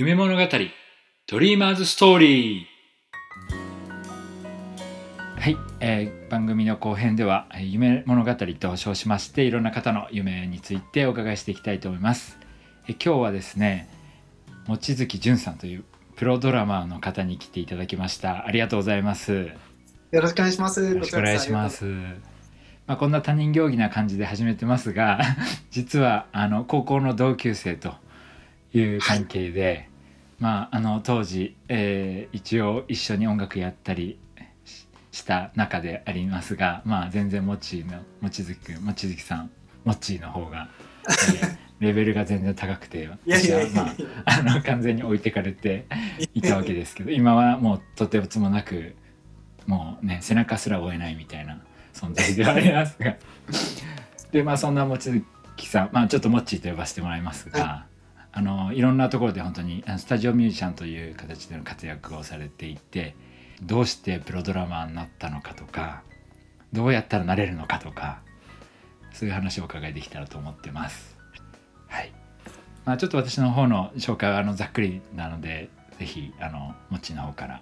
夢物語ドリーマーズストーリー。はい、えー番組の後編ではえー夢物語と称しましていろんな方の夢についてお伺いしていきたいと思います。えー今日はですね望月淳さんというプロドラマーの方に来ていただきました。ありがとうございます。よよろしくお願いします。ろしくお願いします。まあ、こんな他人行儀な感じで始めてますが実はあの高校の同級生という関係で、まああの当時、えー一応一緒に音楽やったりしした中でありますがまあ全然もちの望月君望月さんもっちーの方が、えー レベルが全然高くて私はまああの完全に置いてかれていたわけですけど今はもうとてつもなくもうね背中すら追えないみたいな存在ではありますが。でまあそんな望月さんまあちょっとモッチーと呼ばせてもらいますが、あのいろんなところで本当にスタジオミュージシャンという形での活躍をされていてどうしてプロドラマーになったのかとかどうやったらなれるのかとかそういう話をお伺いできたらと思ってます。はいまあ、ちょっと私の方の紹介はあのざっくりなのでぜひあのモッチーの方から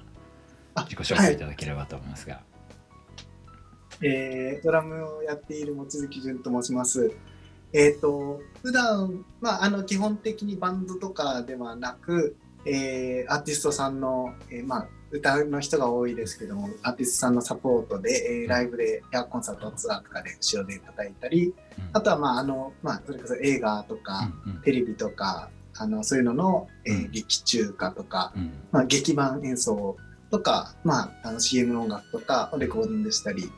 あ自己紹介いただければと思いますが。えードラムをやっている望月潤と申します。えっ、と普段まああの基本的にバンドとかではなく、えーアーティストさんの、えーまあ歌の人が多いですけどもアーティストさんのサポートで、えーライブでやコンサートツアーとかで後ろで叩いたりうん。あとはまああのまあそれこそ映画とか、うんうん。テレビとかあのそういうのの、えーうん。劇中歌とか、うん。まあ、劇版演奏とか、まあ、あの CM の音楽とかをレコーディングしたり、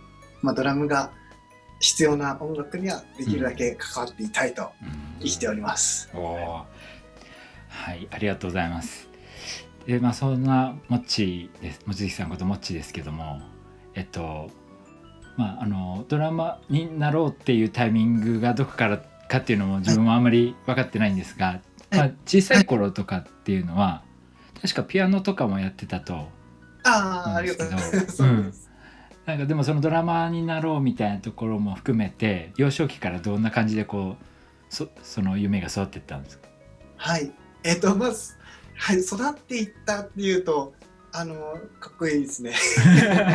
まあ、ドラムが必要な音楽にはできるだけ関わっていたいとうん。生きております。おー。はいありがとうございます。でまあそんなもっちです。望月さんこともっちですけどもえっとまああのドラマになろうっていうタイミングがどこからかっていうのも自分はあんまり分かってないんですが、まあ、小さい頃とかっていうのは確かピアノとかもやってたとああ、ありなんですけどがとうございます。そうですなんかでもそのドラマーになろうみたいなところも含めて幼少期からどんな感じでこうそその夢が育っていったんですか？はい。えっ、と、まず、はい、育っていったっていうと、あの、かっこいいですね。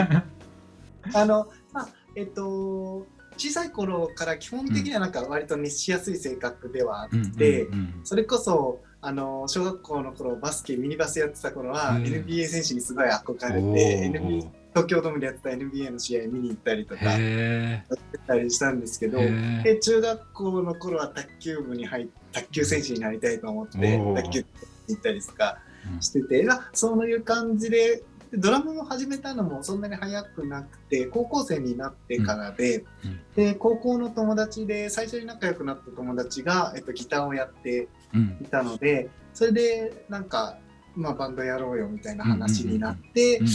あの、まあ、えっ、と、小さい頃から基本的にはなんか割と熱しやすい性格ではあって、うんうんそれこそあの小学校の頃バスケミニバスやってた頃は、うん NBA 選手にすごい憧うんれて、NBA 東京ドームでやってた NBA の試合見に行ったりとかやへってたりしたんですけどえで中学校の頃は卓球部に入っ卓球選手になりたいと思って卓球に行ったりとかしててあそういう感じでドラムを始めたのもそんなに早くなくて高校生になってからで,、うん。で高校の友達で最初に仲良くなった友達が、えっと、ギターをやってうん。いたのでそれでなんか、まあ、バンドやろうよみたいな話になって、うん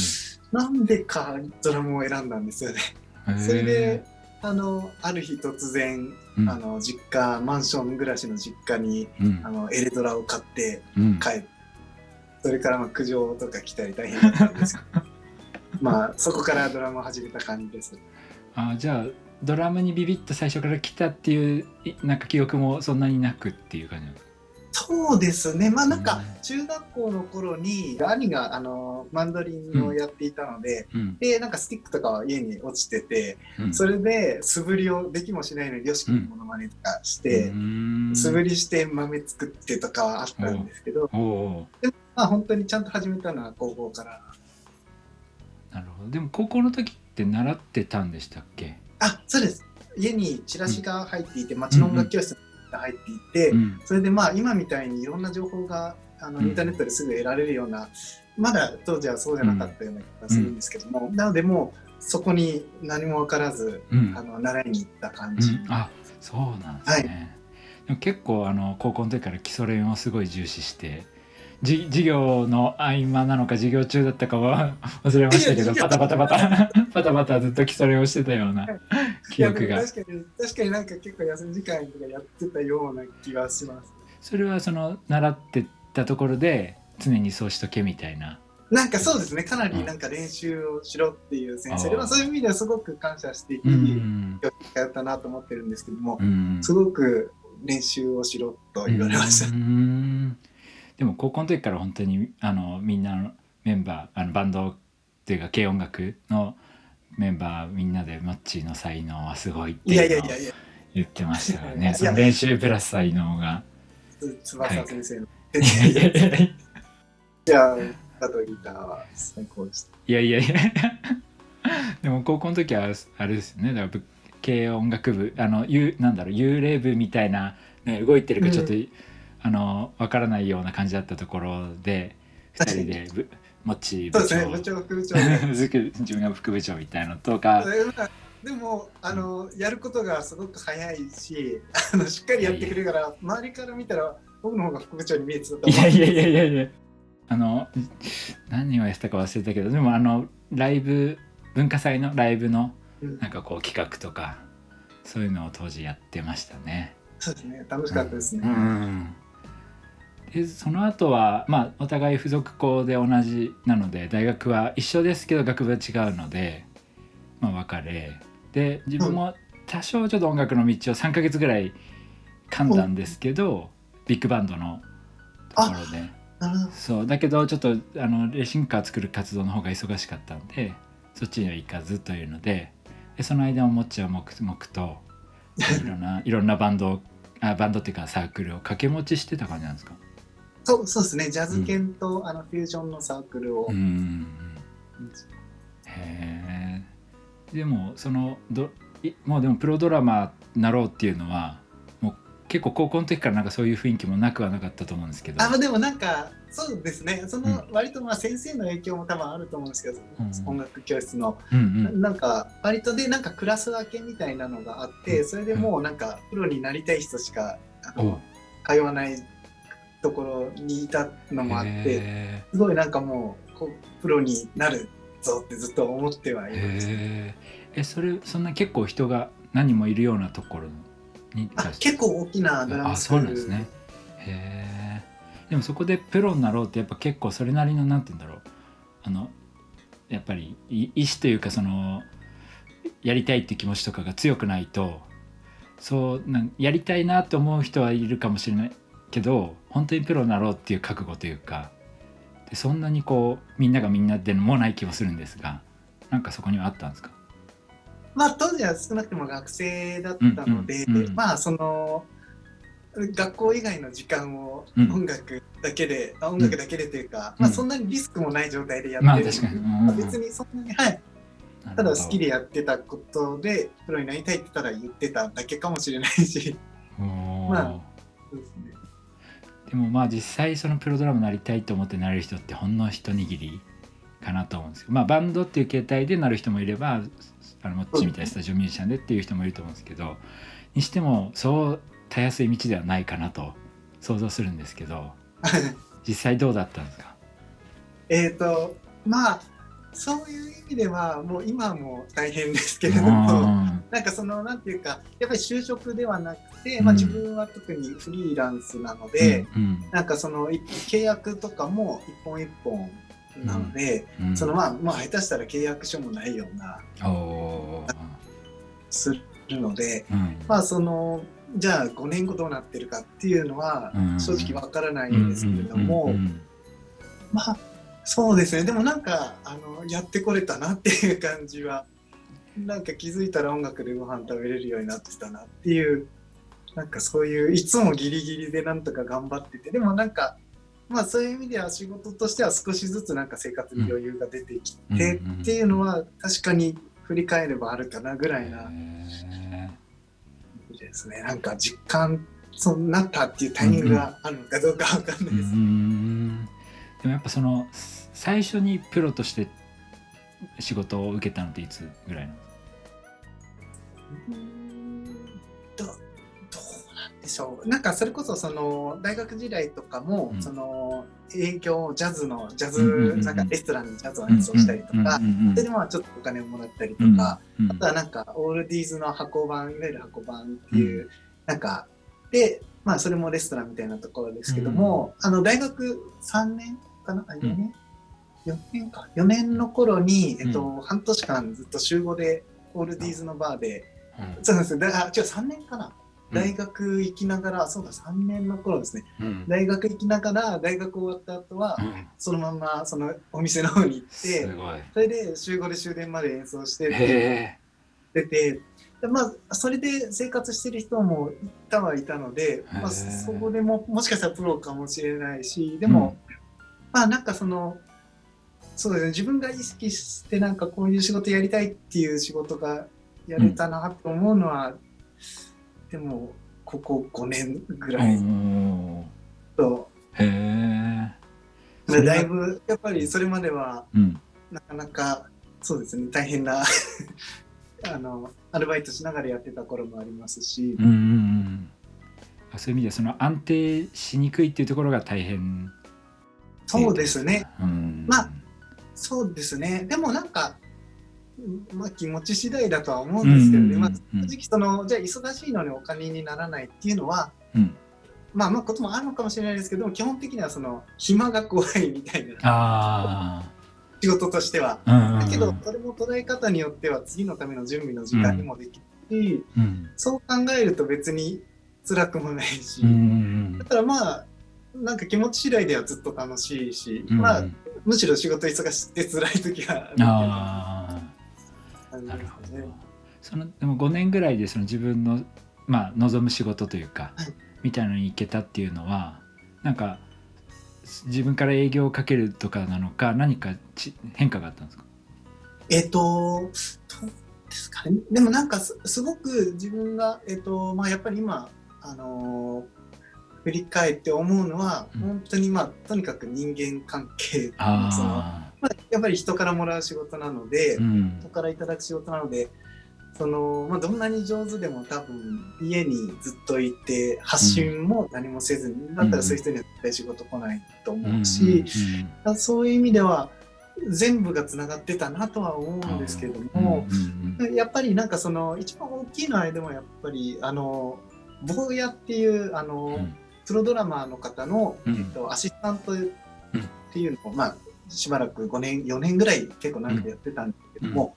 なんでかドラムを選んだんですよね。うんそれであのある日突然、うん。あの実家マンション暮らしの実家にうん。あのエレドラを買ってうん。帰ってそれからまあ苦情とか来たり大変だったんですけど まあそこからドラムを始めた感じです。あじゃあドラムにビビッと最初から来たっていういなんか記憶もそんなになくっていう感じなんですか？そうですね。まあなんかうん。中学校の頃に兄があのマンドリンをやっていたので、うん。でなんかスティックとかは家に落ちてて、うん。それで素振りをできもしないのによし君のモノマネとかしてう、ん。素振りして豆作ってとかはあったんですけど、おおまあ本当にちゃんと始めたのは高校から。なるほど。でも高校の時って習ってたんでしたっけ？あそうです。家にチラシが入っていて町の音楽教室が入っていて、うん。それでまあ今みたいにいろんな情報があのうん。インターネットですぐ得られるような、まだ当時はそうじゃなかったような気がするんですけども、なのでもうそこに何も分からずうん。あの習いに行った感じ、うん、あそうなんですね、でも結構あの高校の時から基礎練をすごい重視してじ授業の合間なのか授業中だったかは 忘れましたけどパタパタパタ パタパタずっと基礎練をしてたような 記憶が。確かに確かになんか結構休み時間とかやってたような気がします。それはその習ってたところで常にそうしとけみたいな。なんかそうですね。かなりなんか練習をしろっていう先生で、あー。まあ、そういう意味ではすごく感謝していいうん。教育だったなと思ってるんですけども、うん。すごく練習をしろと言われました。うんでも高校の時から本当にあのみんなのメンバーあのバンドっていうか軽音楽のメンバーみんなでマッチーの才能はすごいっていやいいうのをやいやいや、言ってましたから いやねその練習プラス才能が。つ翼先生の。いやいやいやいじゃあ、あとギターは最高でした。やいやいやでも高校の時はあれですよねだからぶ軽音楽部あのゆなんだろう幽霊部みたいな、ね、動いてるかちょっと、うあのわからないような感じだったところで2人でぶもっち部そうですね、部長長、副部長で。自分が副部長みたいなのとかでもあのやることがすごく早いしあのしっかりやってくれるから周りから見たら僕の方が副部長に見えてたと思う。いやいやいやいやいや。あの何をやってたか忘れたけどでもあのライブ文化祭のライブのうん。なんかこう企画とかそういうのを当時やってましたね。そうですね楽しかったですね、うんでその後はまあお互い付属校で同じなので大学は一緒ですけど学部は違うので、まあ、別れ。で自分も多少ちょっと音楽の道を3ヶ月ぐらい噛んだんですけどビッグバンドのところで。そうだけどちょっとあのレーシングカー作る活動の方が忙しかったんでそっちには行かずというのででその間ももっちは黙々と いろんないろんなバンドをあバンドっていうかサークルを掛け持ちしてた感じなんですか？そうそうですね。ジャズ犬と、あのフュージョンのサークルを、うん。へえでもそのどいもうでもプロドラマーなろうっていうのはもう結構高校の時からなんかそういう雰囲気もなくはなかったと思うんですけど。あまあでもなんかそうですね。その、う割とまあ先生の影響も多分あると思うんですけど、うん。音楽教室の、うんうん。なんか割とでなんかクラス分けみたいなのがあってそれでもうなんかプロになりたい人しかうの通わないところにいたのもあってへすごいなんかもうこうプロになるぞってずっと思ってはいえました。へええそれそんな結構人が何人もいるようなところにあ結構大きなドラあムスクール。そうなんですね。へえでもそこでプロになろうってやっぱ結構それなりのなんて言うんだろう。あのやっぱりい意志というかそのやりたいって気持ちとかが強くないとそうなんやりたいなと思う人はいるかもしれないけど本当にプロになろうっていう覚悟というかでそんなにこうみんながみんなでもない気もするんですがなんかそこにはあったんですか？まあ当時は少なくとも学生だったので、うんうんうんまあその学校以外の時間をうん。音楽だけで、あ音楽だけでというか、うん。まあそんなにリスクもない状態でやってるまあ確かに、うんまあ別にそんなにはい。ただ好きでやってたことでプロになりたいってただ言ってただけかもしれないし。まあそうですねでもまあ実際そのプロドラムなりたいと思ってなれる人ってほんの一握りかなと思うんですけど。まあバンドっていう形態でなる人もいればあのもっちみたいなスタジオミュージシャンでっていう人もいると思うんですけど。にしてもそうたやすい道ではないかなと。想像するんですけど。実際どうだったんですか？えっとまあそういう意味ではもう今も大変ですけれどうもんなんかそのなんていうかやっぱり就職ではなくて、うん。まあ、自分は特にフリーランスなので、うんなんかそのい契約とかも一本一本なので、うん。そのまあまあ下手したら契約書もないようなするのでうん。まあそのじゃあ5年後どうなってるかっていうのはうん。正直わからないんですけれども、まあそうですね。でもなんかあのやってこれたなっていう感じはなんか気づいたら音楽でご飯食べれるようになってたなっていうなんかそういういつもギリギリでなんとか頑張ってて。でもなんかまあそういう意味では仕事としては少しずつなんか生活に余裕が出てきてっていうのは確かに振り返ればあるかなぐらいなへですね。なんか実感そうなったっていうタイミングがあるのかどうかわかんないです。んでもやっぱその最初にプロとして仕事を受けたのっていつぐらいなのうーんどどうなんでしょう。なんかそれこそその大学時代とかも、うん。その営業ジャズのジャズなんかレストランでジャズを演奏したりとか、それでまあちょっとお金をもらったりとうんか、うん。あとはなんかオールディーズの箱版いわゆる箱版っていう、なんかでまあそれもレストランみたいなところですけども、あの大学3年かなあ4年、4年か4年の頃に、えっと半年間ずっと週5でオールディーズのバーで、うん。そうですよ。だあ違う3年かな。大学行きながら、そうだ3年の頃ですね。うん。大学行きながら大学終わった後は、うん。そのままそのお店の方に行ってそれで週5で終電まで演奏してへ出てでまあそれで生活してる人もいたはいたので、まあ、そこでももしかしたらプロかもしれないしでも、まあなんかそのそうですね自分が意識してなんかこういう仕事やりたいっていう仕事がやれたなと思うのは、でもここ5年ぐえらい。おと、ーへえ。まあだいぶやっぱりそれまではうん。なかなかそうですね大変な あのアルバイトしながらやってた頃もありますし、うんうんうん。あそういう意味ではその安定しにくいっていうところが大変。そうですね。うん。まあそうですね。でもなんかまあ気持ち次第だとは思うんですけどね、うんうんうん。まあ、正直そのじゃあ忙しいのにお金にならないっていうのはうん。まあまあこともあるのかもしれないですけど基本的にはその暇が怖いみたいな。あ仕事としては。だけどそれも捉え方によっては次のための準備の時間にもできるし、うん。そう考えると別に辛くもないし、うんうんだからまあなんか気持ち次第ではずっと楽しいし、うんまあむしろ仕事忙しくて辛い時はあるっていうあ感じあなるほど。そのでも5年ぐらいでその自分のまあ望む仕事というか、はい。みたいのに行けたっていうのはなんか自分から営業をかけるとかなのか何かち変化があったんですか？えっ、とどうですかね。でもなんかすすごく自分がえっ、とまあやっぱり今あのー振り返って思うのは、うん。本当にまあとにかく人間関係。そのあまあ、やっぱり人からもらう仕事なので、あうん。人からいただく仕事なのでその、まあ、どんなに上手でも多分家にずっといて発信も何もせずに、だったらそういう人には絶対仕事来ないと思うし、あそういう意味では全部がつながってたなとは思うんですけれども、やっぱりなんかその一番大きいのはでもやっぱりあの坊やっていうあの、うん。プロドラマーの方の、うん。えっと、アシスタントっていうのを、まあ、しばらく5年4年ぐらい結構長くやってたんですけども、うん。やっ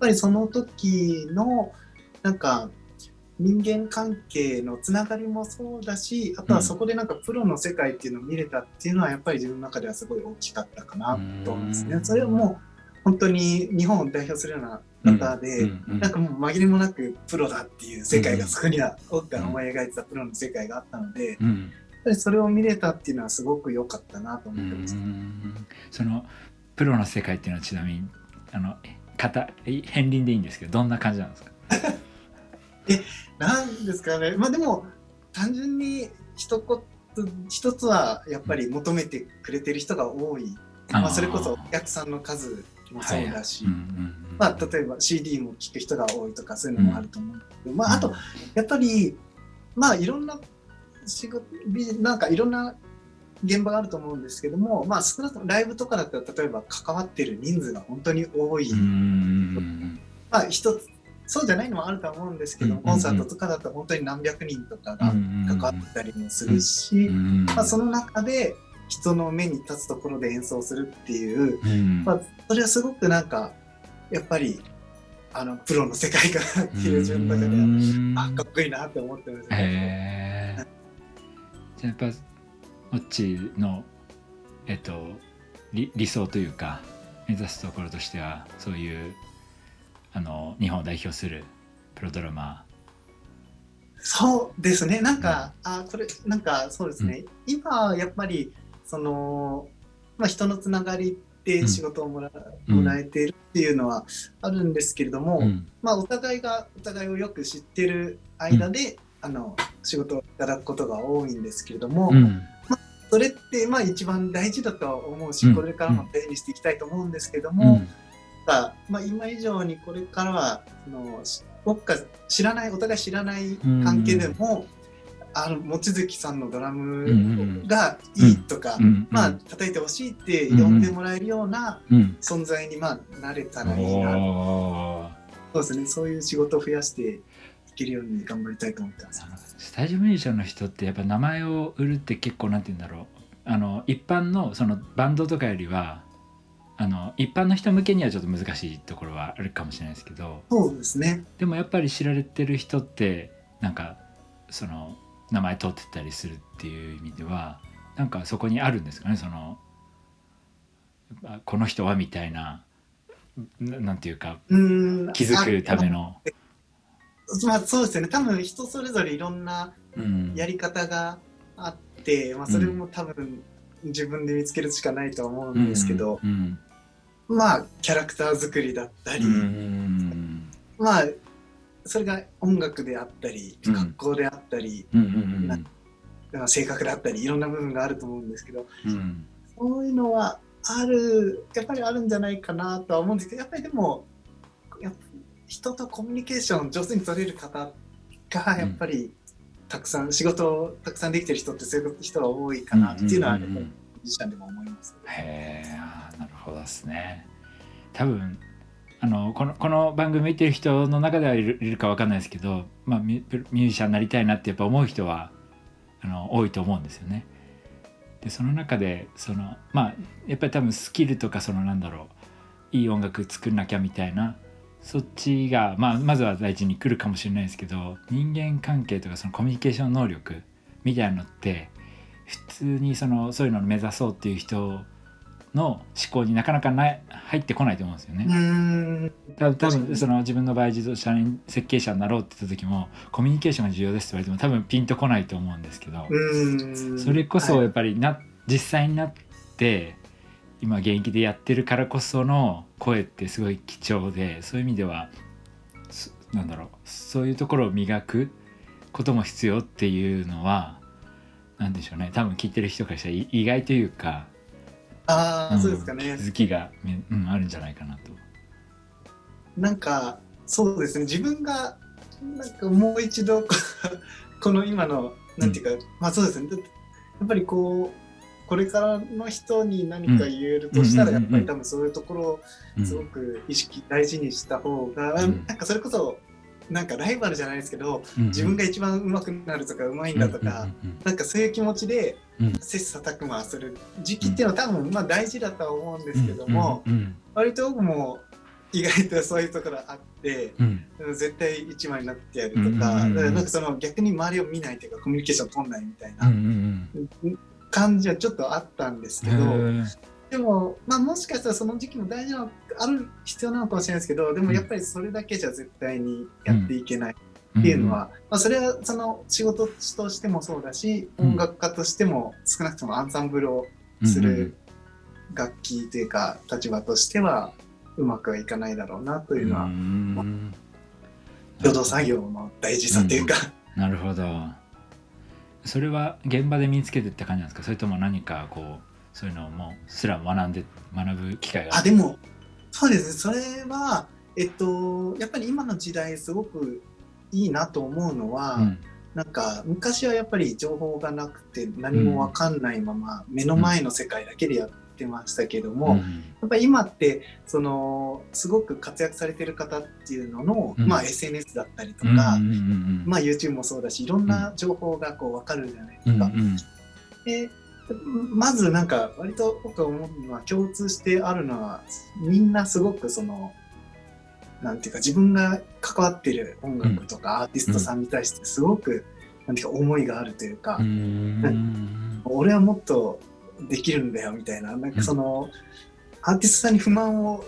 ぱりその時のなんか人間関係のつながりもそうだしあとはそこでなんかプロの世界っていうのを見れたっていうのはやっぱり自分の中ではすごい大きかったかなと思うんですね。うん。それはもう本当に日本を代表するような方で、なんかもう紛れもなくプロだっていう世界がそこには多く思い描いてたプロの世界があったので、ぱりそれを見れたっていうのはすごく良かったなとう思ってます。ん。そのプロの世界っていうのはちなみにあの片片鱗でいいんですけどどんな感じなんですか？なんですかね。まあでも単純に一言一つはやっぱり求めてくれてる人が多い、まあ、それこそお客さんの数もそうだし、うんうんうんまあ、例えば CD も聴く人が多いとかそういうのもあると思うんですけど、まあ、あとやっぱりまあいろんな仕事ビなんかいろんな現場があると思うんですけども、まあ、少なくともライブとかだったら例えば関わってる人数が本当に多い、まあ一つそうじゃないのもあるとは思うんですけどコンサートとかだと本当に何百人とかがうん関わったりもするし、うんまあ、その中で人の目に立つところで演奏するっていう、うん。まあ、それはすごくなんかやっぱりあのプロの世界かなっていう自分の中であかっこいいなって思ってますね。やっぱオッチのえっと理理想というか目指すところとしてはそういうあの日本を代表するプロドラマ。そうですね。なんか、あこれなんかそうですね、今やっぱりその、まあ、人のつながりで仕事をもら,、うん。もらえているっていうのはあるんですけれども、ー、うん。まあ、お互いがお互いをよく知ってる間で、あの仕事をいただくことが多いんですけれども、うん。それってまあ一番大事だとは思うし、うん。これからも大事にしていきたいと思うんですけどうも、んがまあ、今以上にこれからはそのし僕か知らないお互い知らない関係でも、あの望月さんのドラムがいいとか、うん。まあ叩いてほしいって呼んでもらえるようなうん。存在にまあなれたらいいな、そうですね。そういう仕事を増やしていけるように頑張りたいと思ってます。スタジオミュージシャンの人ってやっぱ名前を売るって結構なんて言うんだろう。あの一般のそのバンドとかよりはあの一般の人向けにはちょっと難しいところはあるかもしれないですけど。そうですね。でもやっぱり知られてる人ってなんかその名前通ってたりするっていう意味ではなんかそこにあるんですかね。そのあこの人はみたいなななんていうかうん。気づくための。あ まあそうですよね。多分人それぞれいろんなうん。やり方があって、まあ、それも多分自分で見つけるしかないとは思うんですけど、うんまあキャラクター作りだったり、うんうんまあそれが音楽であったりうん。学校であったり、性格だったりいろんな部分があると思うんですけどうん。そういうのはあるやっぱりあるんじゃないかなとは思うんですけどやっぱりでも人とコミュニケーション上手に取れる方がやっぱりたくさん仕事をたくさんできてる人ってそういう人が多いかなっていうのはやっぱりミュージシャンでも思います。へえなるほどですね多分あのこのこの番組見てる人の中ではいるいるかわかんないですけど、まあ、ミュミュージシャンになりたいなってやっぱ思う人はあの多いと思うんですよね。でその中でそのまあやっぱり多分スキルとかそのなんだろういい音楽作んなきゃみたいなそっちが、まあ、まずは第一に来るかもしれないですけど人間関係とかそのコミュニケーション能力みたいなのって普通にそのそういうのを目指そうっていう人の思考になかなかない入ってこないと思うんですよね。多分その自分の場合自動車設計者になろうって言った時もコミュニケーションが重要ですって言われても多分ピンとこないと思うんですけど、それこそはい。やっぱりな、実際になって今現役でやってるからこその声ってすごい貴重でそういう意味ではそなんだろうそういうところを磨くことも必要っていうのはなんでしょうね多分聞いてる人からしたらい意外というか、ああ、んそうですかね気。づきが、うん、あるんじゃないかなと。なんかそうですね自分がなんかもう一度ここの今のなんていうか、まあそうですねやっぱりこうこれからの人に何か言えるとしたら、うんやっぱり多分そういうところをうん。すごく意識大事にした方が、うん。なんかそれこそなんかライバルじゃないですけど、うん自分が一番上手くなるとか上手いんだとか、うんなんかそういう気持ちでうん。切磋琢磨する時期っていうのは多分まあ大事だとは思うんですけども、割と僕も意外とそういうところあって。絶対一枚になってやるとか,、なんかその逆に周りを見ないというかコミュニケーション取んないみたいな。ん感じはちょっとあったんですけど、でも、まあ、もしかしたらその時期も大事なのある必要なのかもしれないですけどでもやっぱりそれだけじゃ絶対にやっていけないっていうのは、まあ、それはその仕事としてもそうだしうん。音楽家としても少なくともアンサンブルをうんする楽器というか立場としてはうまくはいかないだろうなというのはうん。共同作業の大事さというか、なるほどそれは現場で身につけてって感じなんですか？それとも何かこうそういうのをもうすら学んで学ぶ機会があでもそうですね。それはえっとやっぱり今の時代すごくいいなと思うのは、うん。なんか昔はやっぱり情報がなくて何もわかんないまま目の前の世界だけでやってましたけども、うん。やっぱり今ってそのすごく活躍されてる方っていうのの、うん。まあ、SNS だったりとうんか、うんうん。まあ、YouTube もそうだしいろんな情報がこう分かるじゃないですか。うんうんでまずなんか割と僕が思うのは共通してあるのはみんなすごくそのなんていうか自分が関わってる音楽とかアーティストさんに対してすごく、なんていうか思いがあるというか、俺はもっとできるんだよみたいな。なんかその、アーティストさんに不満を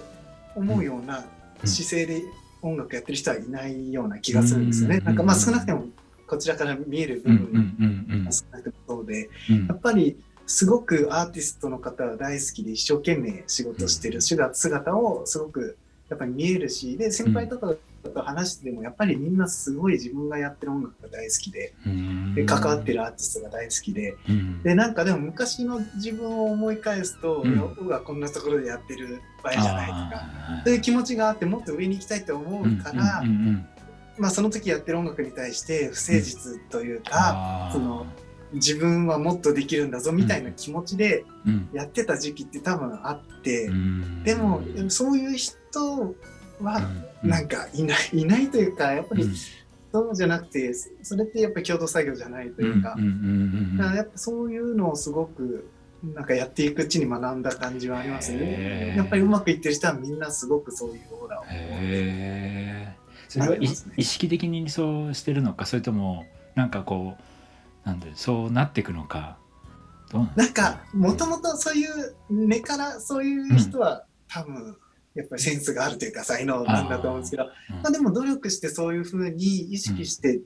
思うようなうん。姿勢で音楽やってる人はいないような気がするんですよね。うん。なんかまあ少なくてもこちらから見える部うん。うん。うん。分が少なくてもそうで、うん。やっぱりすごくアーティストの方は大好きで一生懸命仕事してる姿姿をすごくやっぱり見えるしで先輩とかと話しててもやっぱりみんなすごい自分がやってる音楽が大好きでうん。で関わってるアーティストが大好きで。うん。でなんかでも昔の自分を思い返すと、うん。はこんなところでやってる場合じゃないとか。そういう気持ちがあってもっと上に行きたいと思うから、うんうんうんまあ、その時やってる音楽に対して不誠実というか、あー。その自分はもっとできるんだぞみたいな気持ちでうん。やってた時期って多分あって、うん。でもそういう人はうんなんかいないいないというかやっぱりうん。そうじゃなくてそれってやっぱり共同作業じゃないというか,、やっぱそういうのをすごくなんかやっていくうちに学んだ感じはありますへね。ー。やっぱりうまくいってる人はみんなすごくそういうオーラを。へえそれはね。意識的にそうしてるのかそれともなんかこうなんでそうなっていくのかどうなんなんかもともとそういう根からそういう人は多分やっぱりセンスがあるというか才能なんだと思うんですけど。うん。まあ、でも努力してそういうふうに意識して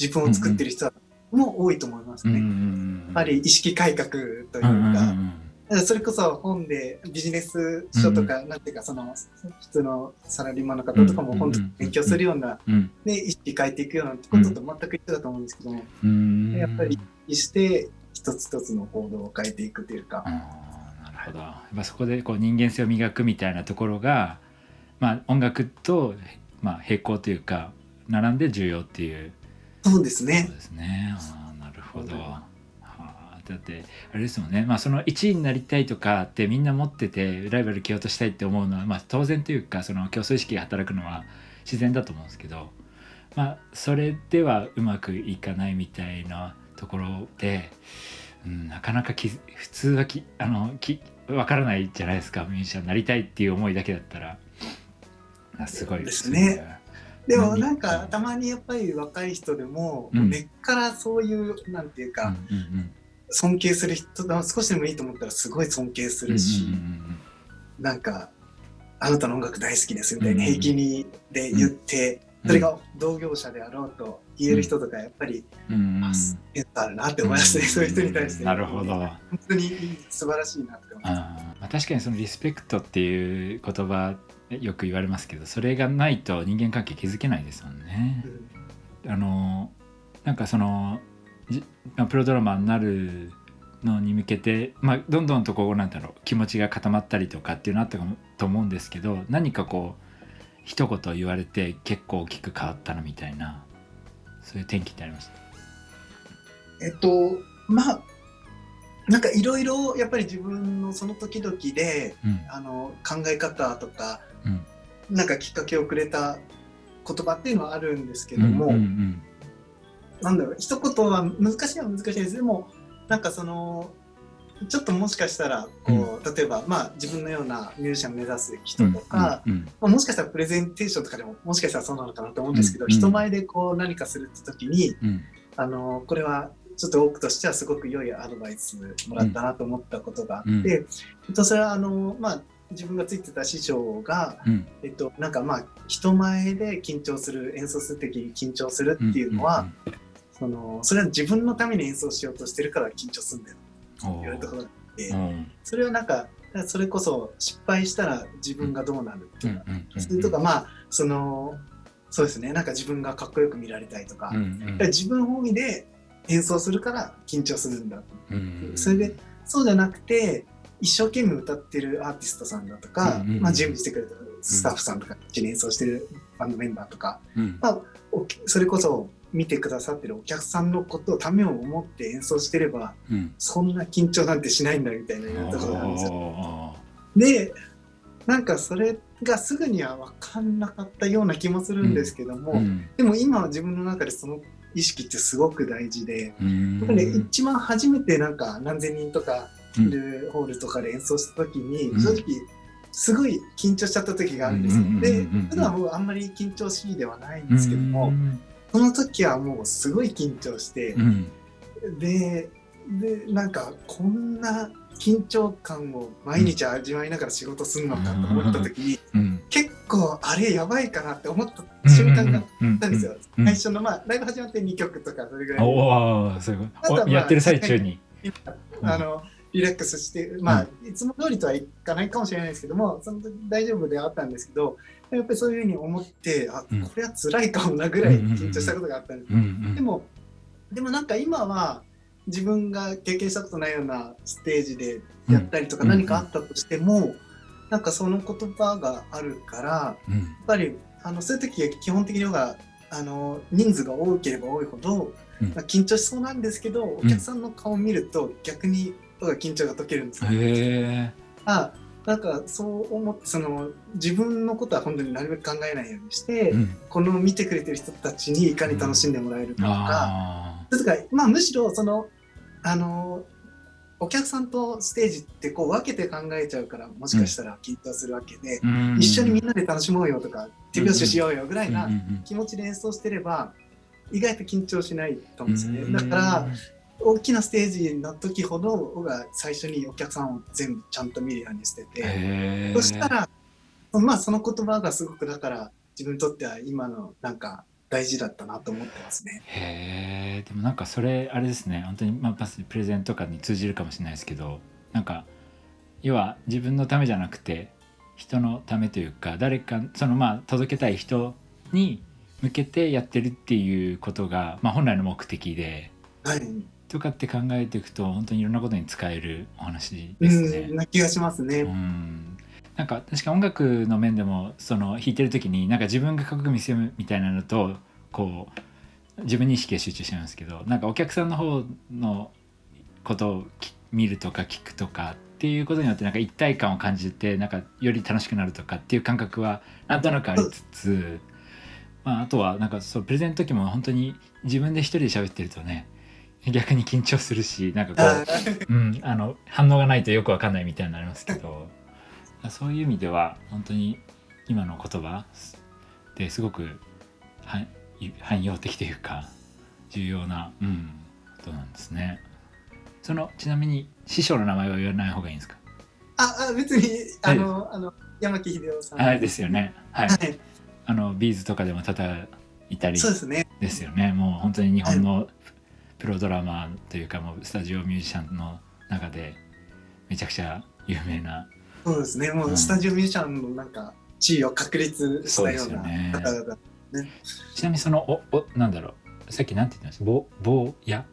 自分を作ってる人も多いと思いますね。やっぱり意識改革というか、それこそ本でビジネス書とか、なんていうかその普通のサラリーマンの方とかも本で勉強するような、うん。ね、意識変えていくようなことと全く一緒だと思うんですけどやっぱり意識して一つ一つの行動を変えていくというか、ほど。やっぱそこでこう人間性を磨くみたいなところが、まあ、音楽と、まあ、並行というか並んで重要っていう。そうそうですね。ですね。あーなるほど、はあだってあれですもんね、まあ、その1位になりたいとかってみんな持っててライバル蹴落としたいって思うのは、まあ、当然というかその競争意識が働くのは自然だと思うんですけど、まあ、それではうまくいかないみたいなところで、うん、なかなかき普通はきあのき分からないじゃないですかミュージシャンになりたいっていう思いだけだったら。あすごい。ですね。でもなんかうん。たまにやっぱり若い人でも、うん。根っからそういうなんていううんか、うんうん。尊敬する人が少しでもいいと思ったらすごい尊敬するし、うんうんうん。なんかあなたの音楽大好きですみたいうんな平気にで言って、うん。それが同業者であろうと言える人とかやっぱり、うんうんあスあるなって思いますね、そういう人に対して。なるほど。本当に素晴らしいなって思います。あ確かにそのリスペクトっていう言葉よく言われますけどそれがないと人間関係築けないですもんねう。んあのなんかそのプロドラマーになるのに向けて、まあ、どんどんとこうなんだろう気持ちが固まったりとかっていうのあったと思うんですけど何かこう一言言われて結構大きく変わったなみたいなそういう転機ってありましたえっとまあなんかいろいろやっぱり自分のその時々でうん。あの考え方とか、うん。なんかきっかけをくれた言葉っていうのはあるんですけども、うんうんなんだろう一言は難しいは難しいです。でもなんかそのちょっともしかしたらこう、例えばまあ自分のようなミュージシャン目指す人とか、うんうんまあ、もしかしたらプレゼンテーションとかでももしかしたらそうなのかなと思うんですけど、うんうん。人前でこう何かするって時にうん。あのこれはちょっと僕としてはすごく良いアドバイスもらったなと思ったことがあって、うん。えっと、それはあの、まあ、自分がついてた師匠が、うん。えっと、なんかまあ人前で緊張する演奏する時に緊張するっていうのは、そのそれは自分のために演奏しようとしてるから緊張するんだよ言われたことがあって、うん。それはなんかそれこそ失敗したら自分がどうなるっていうか、うん。うん。それとかまあそのそうですね。なんか自分がかっこよく見られたいとか、うん。うん。自分本位で演奏するから緊張するんだと、うん。それでそうじゃなくて一生懸命歌ってるアーティストさんだとか、うん。うん。うん。まあ、準備してくれたスタッフさんとか、一緒に演奏してるバンドメンバーとか、うん。まあ、おそれこそ見てくださってるお客さんのことをためを思って演奏してればうん。そんな緊張なんてしないんだみたいなところがあるんですよ。おでなんかそれがすぐには分かんなかったような気もするんですけども、ーうん。でも今は自分の中でその意識ってすごく大事で、うん。やっぱり一番初めてなんか何千人とかいるホールとかで演奏した時に、うん。正直すごい緊張しちゃった時があるんですよ。うんで普段は僕あんまり緊張しいではないんですけども、うんその時はもうすごい緊張して、うん。ででなんかこんな緊張感を毎日味わいながら仕事するのかと思った時に、うん。結構あれやばいかなって思った瞬間があったんですよ。うん最初のまあライブ始まって2曲とかそれぐらい。あやってる最中に。あのリラックスして、まあ、いつも通りとはいかないかもしれないですけども、その時大丈夫ではあったんですけど、やっぱりそういうふうに思って、あ、うん。これは辛いかもなぐらい緊張したことがあったんです。でも、でもなんか今は自分が経験したことないようなステージでやったりとかうん何かあったとしても、なんかその言葉があるから、うん。やっぱりあのそういう時は基本的にはあの人数が多ければ多いほど、うん。まあ、緊張しそうなんですけどお客さんの顔を見ると逆に僕は緊張が解けるんですよ。あなんかそう思ってその自分のことは本当になるべく考えないようにして、うん。この見てくれてる人たちにいかに楽しんでもらえるかとか、あそれとかまあ、むしろそのあのお客さんとステージってこう分けて考えちゃうからもしかしたら緊張するわけで、ー一緒にみんなで楽しもうよとか手拍子しようよぐらいなうんうん気持ちで演奏してれば意外と緊張しないと思うんですよね。だから大きなステージの時ほど僕が最初にお客さんを全部ちゃんと見るようにしてて。そしたらまあその言葉がすごくだから自分にとっては今のなんか大事だったなと思ってますね。へえでもなんかそれあれですね。本当にまあパスプレゼンとかに通じるかもしれないですけどなんか要は自分のためじゃなくて人のためというか誰かそのまあ届けたい人に向けてやってるっていうことが、まあ、本来の目的で、はい、とかって考えていくと本当にいろんなことに使えるお話ですね。な気がしますね。うんなんか確か音楽の面でもその弾いてる時になんか自分がかっこよく見せるみたいなのとこう自分に意識が集中しちゃうんですけどなんかお客さんの方のことを見るとか聞くとかっていうことによってなんか一体感を感じてなんかより楽しくなるとかっていう感覚はなんとなくありつつ、まあ、あとはなんかそうプレゼンの時も本当に自分で一人で喋ってるとね 逆に緊張するしなんかこう、うん、あの反応がないとよくわかんないみたいになりますけどそういう意味では本当に今の言葉ですごく汎用的というか重要な、うん、ことなんですね。そのちなみに師匠の名前は言わない方がいいんですか？ああ別にあの、あの山木秀夫さん。あですよね。はい、はい、あのビーズとかでも叩いたりそうですね。ですよね。もう本当に日本のプロドラマーというかもうスタジオミュージシャンの中でめちゃくちゃ有名なそうですね。もうスタジオミュージシャンのなんか地位を確立したような方々ね、ちなみにそのおおなんだろう。さっきなんて言ったんですぼ坊や？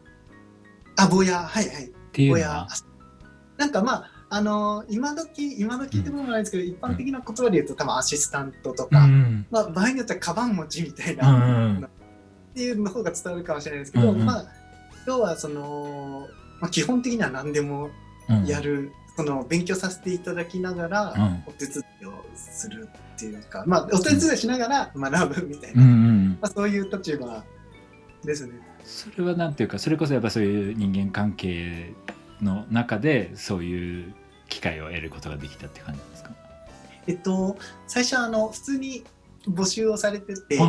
あ坊や。はいはい。っていうのは？なんかまああの今時今時ってものないですけど、うん、一般的な言葉で言うと多分アシスタントとか、うん、まあ、場合によってはカバン持ちみたいな、うん、っていうの方が伝わるかもしれないですけど、うんうん、まあ今日はその、まあ、基本的には何でもやる、うん、その勉強させていただきながらお手伝いをするっていうか、まあ、お手伝いしながら学ぶみたいな、うんうん、まあ、そういう立場ですね。それはなんていうかそれこそやっぱそういう人間関係の中でそういう機会を得ることができたって感じですか？えっと最初あの普通に募集をされてて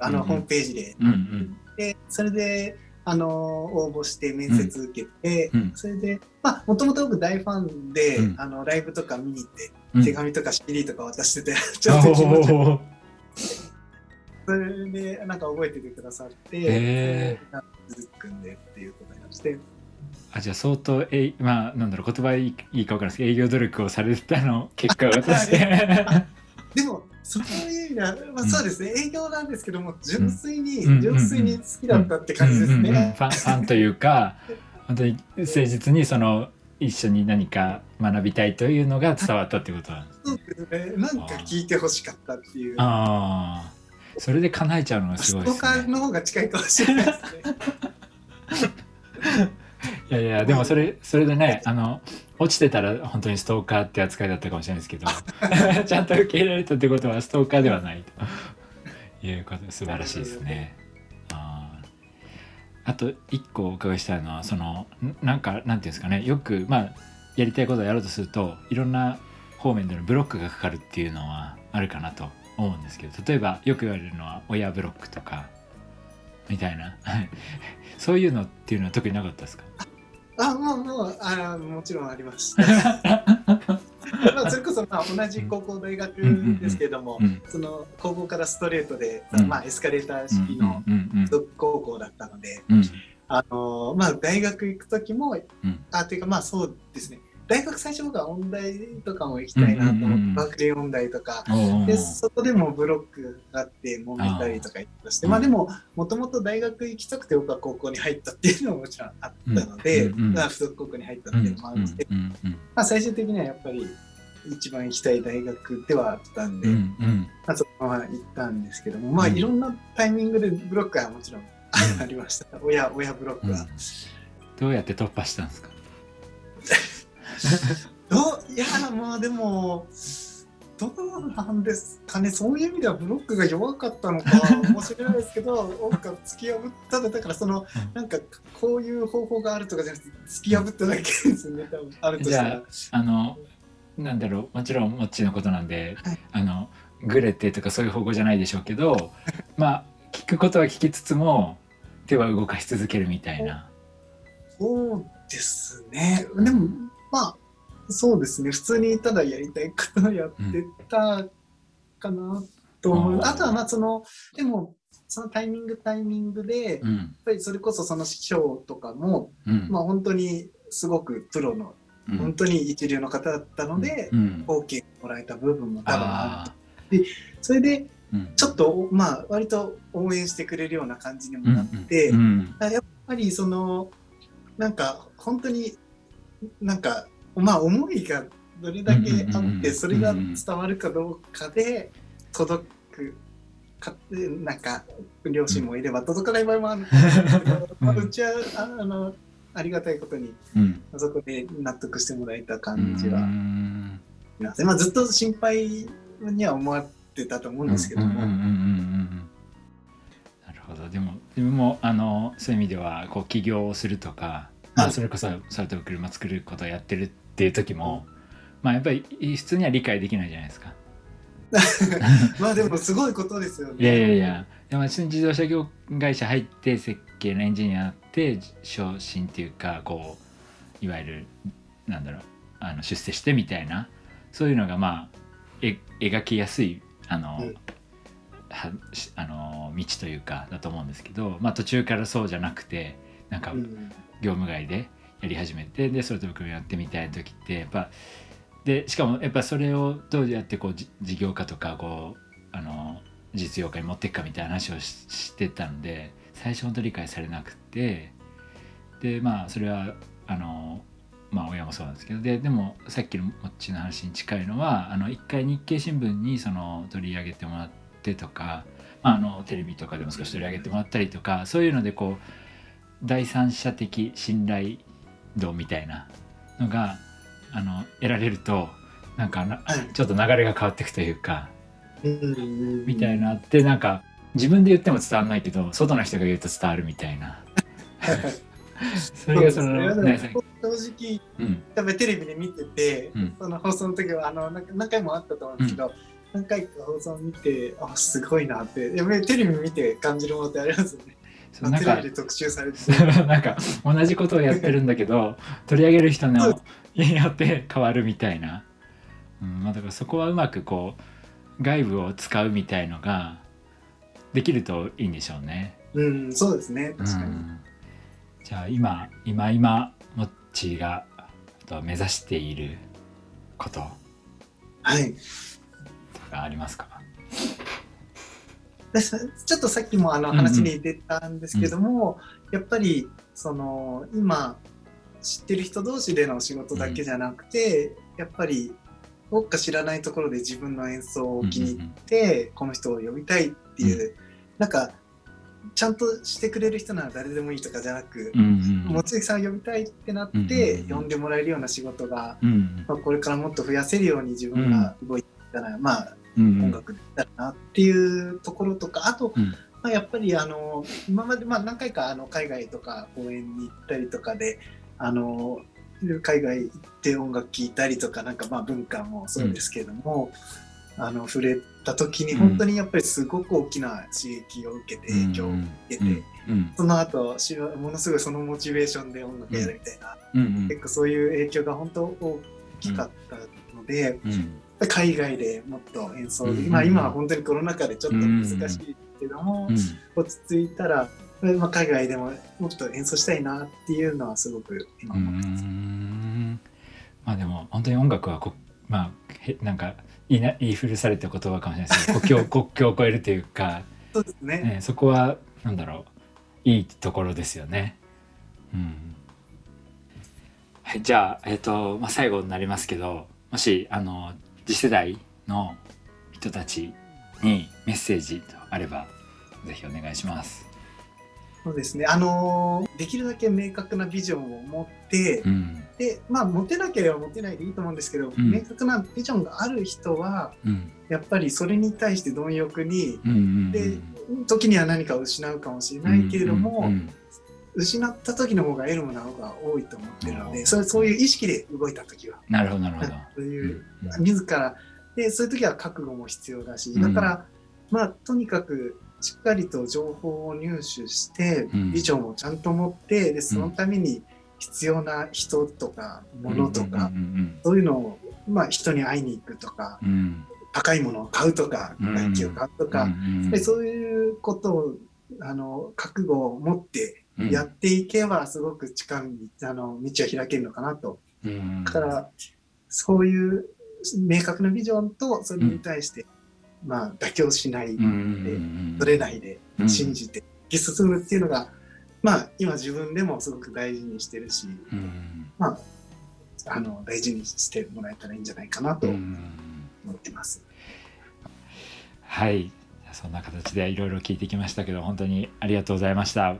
あの、ホームページで、うんうん、でそれであの応募して面接受けて、うん、それでまあもともと僕大ファンで、うん、あのライブとか見に行って、うん、手紙とか CD とか渡してて ちょっと気持ちそれでなんか覚えててくださって、えー、続くんでっていうことになって。あじゃあ相当えまあなんだろう言葉いいいいか分からないですけど営業努力をされてたの結果を渡して。でもそういう意味では、まあ、そうですね、営業なんですけども純粋に、純粋に好きだったって感じですね。ファンというか本当に誠実にその一緒に何か学びたいというのが伝わったってことなんですね。そうですね。なんか聞いてほしかったっていう。ああ。それで叶えちゃうのがすごいですね。の方が近いかもしれないですね。いやいやでもそれそれでねあの落ちてたら本当にストーカーって扱いだったかもしれないですけど ちゃんと受け入れられたってことはストーカーではないと。いうこと素晴らしいですね。あと一個お伺いしたいのはそのなんかなんていうんですかね。よくまあやりたいことをやろうとするといろんな方面でのブロックがかかるっていうのはあるかなと思うんですけど例えばよく言われるのは親ブロックとかみたいな。そういうのっていうのは特になかったですか？あもうもうあもちろんありました まあそれこそまあ同じ高校大学ですけれども、その高校からストレートで、まあ、エスカレーター式の高校だったので、あのまあ、大学行く時も、あというかまあそうですね大学最初僕は音大とかも行きたいなと思って、バークレー音大とか、でそこでもブロックがあって揉めたりとかして。まあでももともと大学行きたくて僕は高校に入ったっていうのももちろんあったので、まあ、付属高校に入ったっていうのもあるので、まあ、最終的にはやっぱり一番行きたい大学ではあったんで、まあ、そのまま行ったんですけどもまあいろんなタイミングでブロックはもちろんありました、親親ブロックは、どうやって突破したんですか？どいやまあでもどうなんですかねそういう意味ではブロックが弱かったのかもしれないですけど 音楽突き破っただからその、なんかこういう方法があるとかじゃなくて突き破っただけですね多分あるとしたら。あのなんだろうもちろんもっちのことなんで、はい、あのグレてとかそういう方法じゃないでしょうけどまあ聞くことは聞きつつも手は動かし続けるみたいな。そうですね。でも、まあ、そうですね。普通にただやりたいことをやってたかなと思う。うん。あとは、まあ、その、でも、そのタイミングタイミングで、やっうんぱりそれこそその師匠とかも、うん。まあ、本当にすごくプロの、うん。本当に一流の方だったので、うん、OK もらえた部分も多分あある。それで、ちょっと、まあ、割と応援してくれるような感じにもなって、やっぱりそのなんか本当になんかまあ思いがどれだけあってそれが伝わるかどうかで届くかなんか両親もいれば届かない場合もある。うちはああのありがたいことにうん。そこで納得してもらえたう感じは。まあ、ずっと心配には思ってたと思うんですけども、なるほど。でも自分もあのそういう意味ではこう起業をするとか、まあ、はい。それこそそれと車作ることをやってるっていう時も、まあやっぱり普通には理解できないじゃないですか。まあでもすごいことですよね。いやいやいや。でも自動車業会社入って設計のエンジニアって昇進っていうかこういわゆるなんだろうあの出世してみたいなそういうのがまあえ描きやすいあの、うん。はしあの道というかだと思うんですけど、まあ、途中からそうじゃなくてなんかうん業務外でやり始めてでそれと僕もやってみたい時ってやっぱでしかもやっぱそれをどうやってこう事業化とかこうあの実用化に持っていくかみたいな話をししてたので最初本当理解されなくてでまあそれはあのまあ親もそうなんですけどででもさっきのもっちの話に近いのはあの一回日経新聞にその取り上げてもらってとか、まあ、あのテレビとかでも少し取り上げてもらったりとかそういうのでこう第三者的信頼度みたいなのがあの得られるとなんかなはい。ちょっと流れが変わっていくというかうんみたいなってなんか自分で言っても伝わらないけど外の人が言うと伝わるみたいな。それがそのね正直うん。やっぱりテレビで見てて、うん。その放送の時はあのなんか何回もあったと思うんですけど、何回か放送見てあすごいなって。やっぱりテレビ見て感じるものってありますよね。そうなんかテレビで特集されて なんか同じことをやってるんだけど取り上げる人のによって変わるみたいな、うんまあ、だからそこはうまくこう外部を使うみたいのができるといいんでしょうね。うんそうですね。確かに。うんじゃあ今今今モッチーが目指していることはい。とかありますか？でさちょっとさっきもあのうんうん話に出たんですけども、やっぱりその今知ってる人同士での仕事だけじゃなくて、やっぱりどっか知らないところで自分の演奏を気に入って、この人を呼びたいっていう、なんかちゃんとしてくれる人なら誰でもいいとかじゃなく、うんうん。望月さんを呼びたいってなって、うんうんうん。呼んでもらえるような仕事が、うんまあ、これからもっと増やせるように自分が動いてたら、まあうん音楽だなっていうところとかあと、うん。まあ、やっぱりあの今まで、まあ、何回かあの海外とか公演に行ったりとかであの海外行って音楽聴いたりとかなんかまあ文化もそうですけれども、あの触れた時にうん本当にやっぱりすごく大きな刺激を受けて影響を受けて、うんうんその後しものすごいそのモチベーションで音楽やるみたいな、うんうん。結構そういう影響が本当大きかったので。うん海外でもっと演奏まあ今は本当にコロナ禍でちょっと難しいけども、うん落ち着いたら、まあ、海外でももっと演奏したいなっていうのはすごく今う思ってます。んまあでも本当に音楽はこまあへなんか言いな言い古された言葉かもしれないですけど 国境国境を越えるというか、そうですね。ね、そこはなんだろういいところですよね。うんはい、じゃあ、えっとまあ、最後になりますけどもしあの次世代の人たちにメッセージとあればぜひお願いします。そうですね。あのーできるだけ明確なビジョンを持って、うん。で、まあ持てなければ持てないでいいと思うんですけど、ん。明確なビジョンがある人はうん。やっぱりそれに対して貪欲に、うんうんで時には何かを失うかもしれないけれども、うんうん失った時の方が得るものが多いと思ってるのうんで、それそういう意識で動いた時は。なるほどなるほど。そういううん自らでそういう時は覚悟も必要だし、うん。だからまあとにかくしっかりと情報を入手して、うん。ビジョンをちゃんと持ってでそのために必要な人とか物とか、うんそういうのを、まあ、人に会いに行くとかうん。うん高いものを買うとかうん楽器を買うとか、うん。でそういうことをあの覚悟を持ってやっていけばすごく近道あの道は開けるのかなと。うん。だからそういう明確なビジョンとそれに対して、まあ妥協しない、うんうんぶれないでうん。信じて進むっていうのが、まあ今自分でもすごく大事にしてるし、うん。まああの大事にしてもらえたらいいんじゃないかなとうん。思ってます。はい。そんな形でいろいろ聞いてきましたけど本当にありがとうございました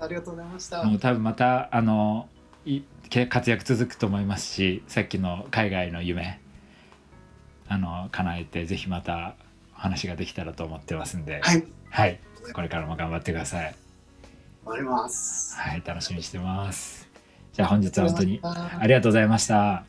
ありがとうございました。もう多分またあのいけ活躍続くと思いますしさっきの海外の夢あの叶えてぜひまたお話ができたらと思ってますんで。はい、はい、これからも頑張ってください。終わります。はい楽しみにしてます。じゃあ本日は本当にありがとうございました